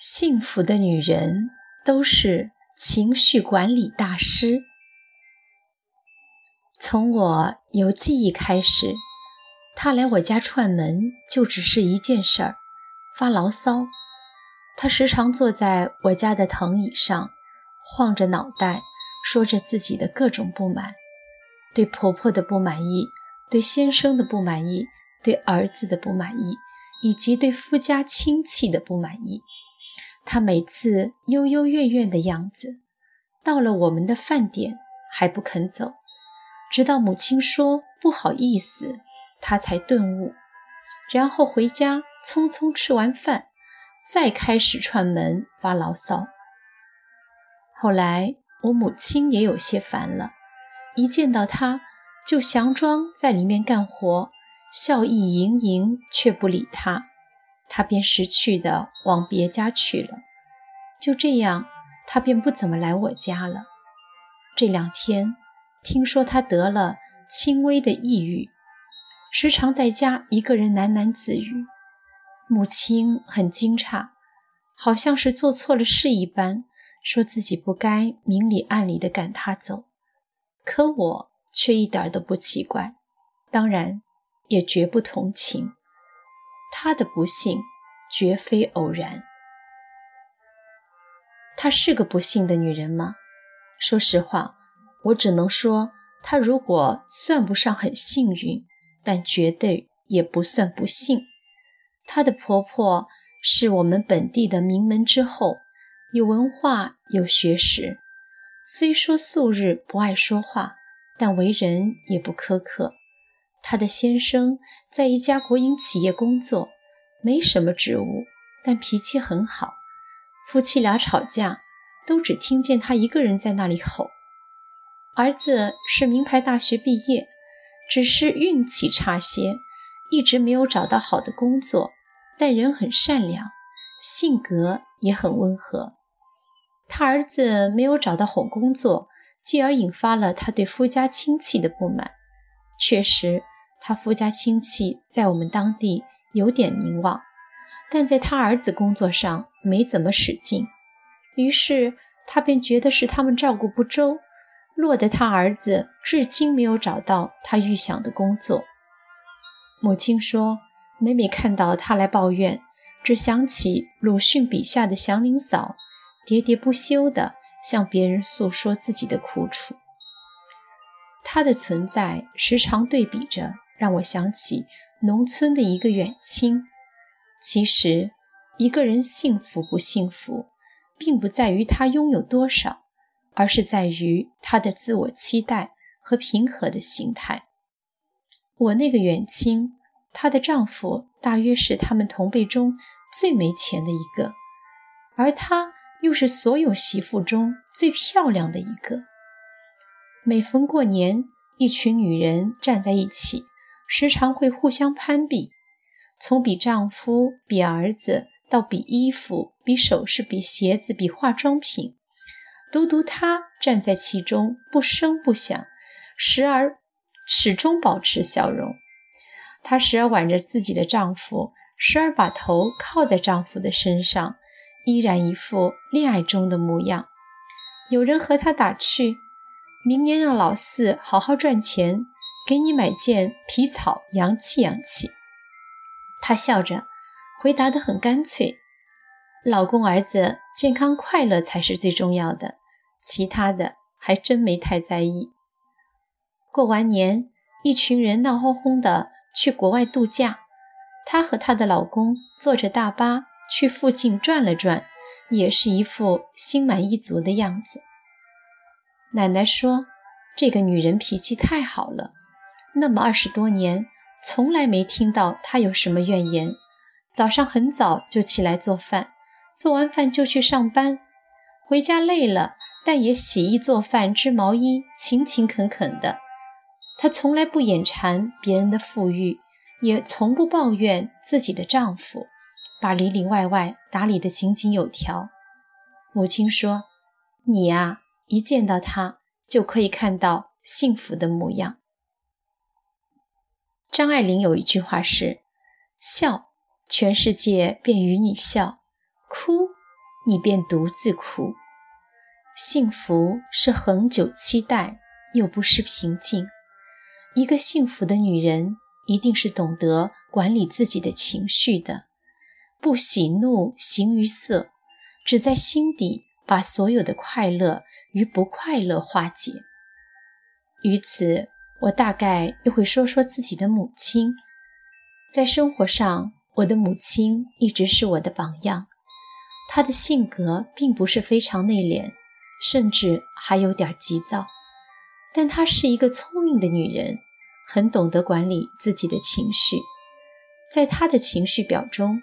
幸福的女人都是情绪管理大师。从我有记忆开始，他来我家串门就只是一件事儿：发牢骚。他时常坐在我家的藤椅上，晃着脑袋，说着自己的各种不满：对婆婆的不满意，对先生的不满意，对儿子的不满意，以及对夫家亲戚的不满意。他每次幽幽怨怨的样子，到了我们的饭点还不肯走，直到母亲说不好意思，他才顿悟，然后回家匆匆吃完饭，再开始串门发牢骚。后来我母亲也有些烦了，一见到他就佯装在里面干活，笑意盈盈，却不理他。他便识趣的往别家去了，就这样，他便不怎么来我家了。这两天听说他得了轻微的抑郁，时常在家一个人喃喃自语。母亲很惊诧，好像是做错了事一般，说自己不该明里暗里的赶他走。可我却一点都不奇怪，当然也绝不同情。她的不幸绝非偶然。她是个不幸的女人吗？说实话，我只能说，她如果算不上很幸运，但绝对也不算不幸。她的婆婆是我们本地的名门之后，有文化有学识，虽说素日不爱说话，但为人也不苛刻。她的先生在一家国营企业工作，没什么职务，但脾气很好。夫妻俩吵架，都只听见他一个人在那里吼。儿子是名牌大学毕业，只是运气差些，一直没有找到好的工作，但人很善良，性格也很温和。他儿子没有找到好工作，继而引发了他对夫家亲戚的不满。确实。他夫家亲戚在我们当地有点名望，但在他儿子工作上没怎么使劲，于是他便觉得是他们照顾不周，落得他儿子至今没有找到他预想的工作。母亲说，每每看到他来抱怨，只想起鲁迅笔下的祥林嫂，喋喋不休地向别人诉说自己的苦楚。他的存在时常对比着。让我想起农村的一个远亲。其实，一个人幸福不幸福，并不在于他拥有多少，而是在于他的自我期待和平和的心态。我那个远亲，她的丈夫大约是他们同辈中最没钱的一个，而她又是所有媳妇中最漂亮的一个。每逢过年，一群女人站在一起。时常会互相攀比，从比丈夫、比儿子，到比衣服、比首饰、比鞋子、比化妆品，独独她站在其中，不声不响，时而始终保持笑容。她时而挽着自己的丈夫，时而把头靠在丈夫的身上，依然一副恋爱中的模样。有人和她打趣：“明年让老四好好赚钱。”给你买件皮草，洋气洋气。她笑着回答得很干脆：“老公儿子健康快乐才是最重要的，其他的还真没太在意。”过完年，一群人闹哄哄的去国外度假。她和她的老公坐着大巴去附近转了转，也是一副心满意足的样子。奶奶说：“这个女人脾气太好了。”那么二十多年，从来没听到她有什么怨言。早上很早就起来做饭，做完饭就去上班，回家累了，但也洗衣做饭、织毛衣，勤勤恳恳的。她从来不眼馋别人的富裕，也从不抱怨自己的丈夫，把里里外外打理得井井有条。母亲说：“你呀，一见到他就可以看到幸福的模样。”张爱玲有一句话是：“笑，全世界便与你笑；哭，你便独自哭。”幸福是恒久期待，又不失平静。一个幸福的女人，一定是懂得管理自己的情绪的，不喜怒形于色。只在心底把所有的快乐与不快乐化解。于此，我大概又会说说自己的母亲。在生活上，我的母亲一直是我的榜样。她的性格并不是非常内敛，甚至还有点急躁，但她是一个聪明的女人，很懂得管理自己的情绪。在她的情绪表中，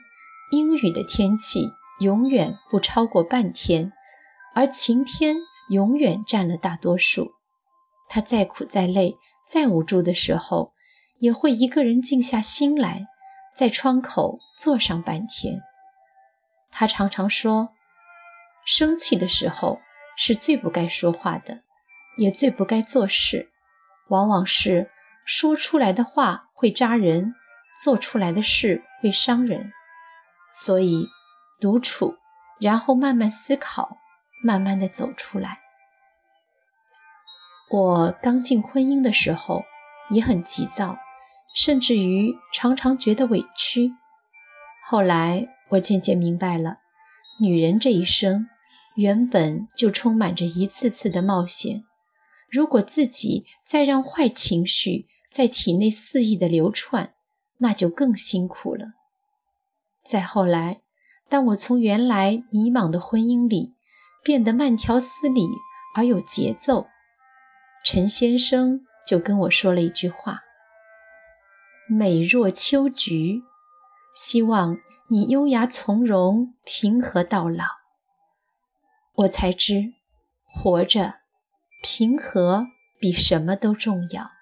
阴雨的天气。永远不超过半天，而晴天永远占了大多数。他再苦再累再无助的时候，也会一个人静下心来，在窗口坐上半天。他常常说，生气的时候是最不该说话的，也最不该做事。往往是说出来的话会扎人，做出来的事会伤人。所以。独处，然后慢慢思考，慢慢的走出来。我刚进婚姻的时候也很急躁，甚至于常常觉得委屈。后来我渐渐明白了，女人这一生原本就充满着一次次的冒险。如果自己再让坏情绪在体内肆意的流窜，那就更辛苦了。再后来。当我从原来迷茫的婚姻里变得慢条斯理而有节奏，陈先生就跟我说了一句话：“美若秋菊，希望你优雅从容、平和到老。”我才知，活着平和比什么都重要。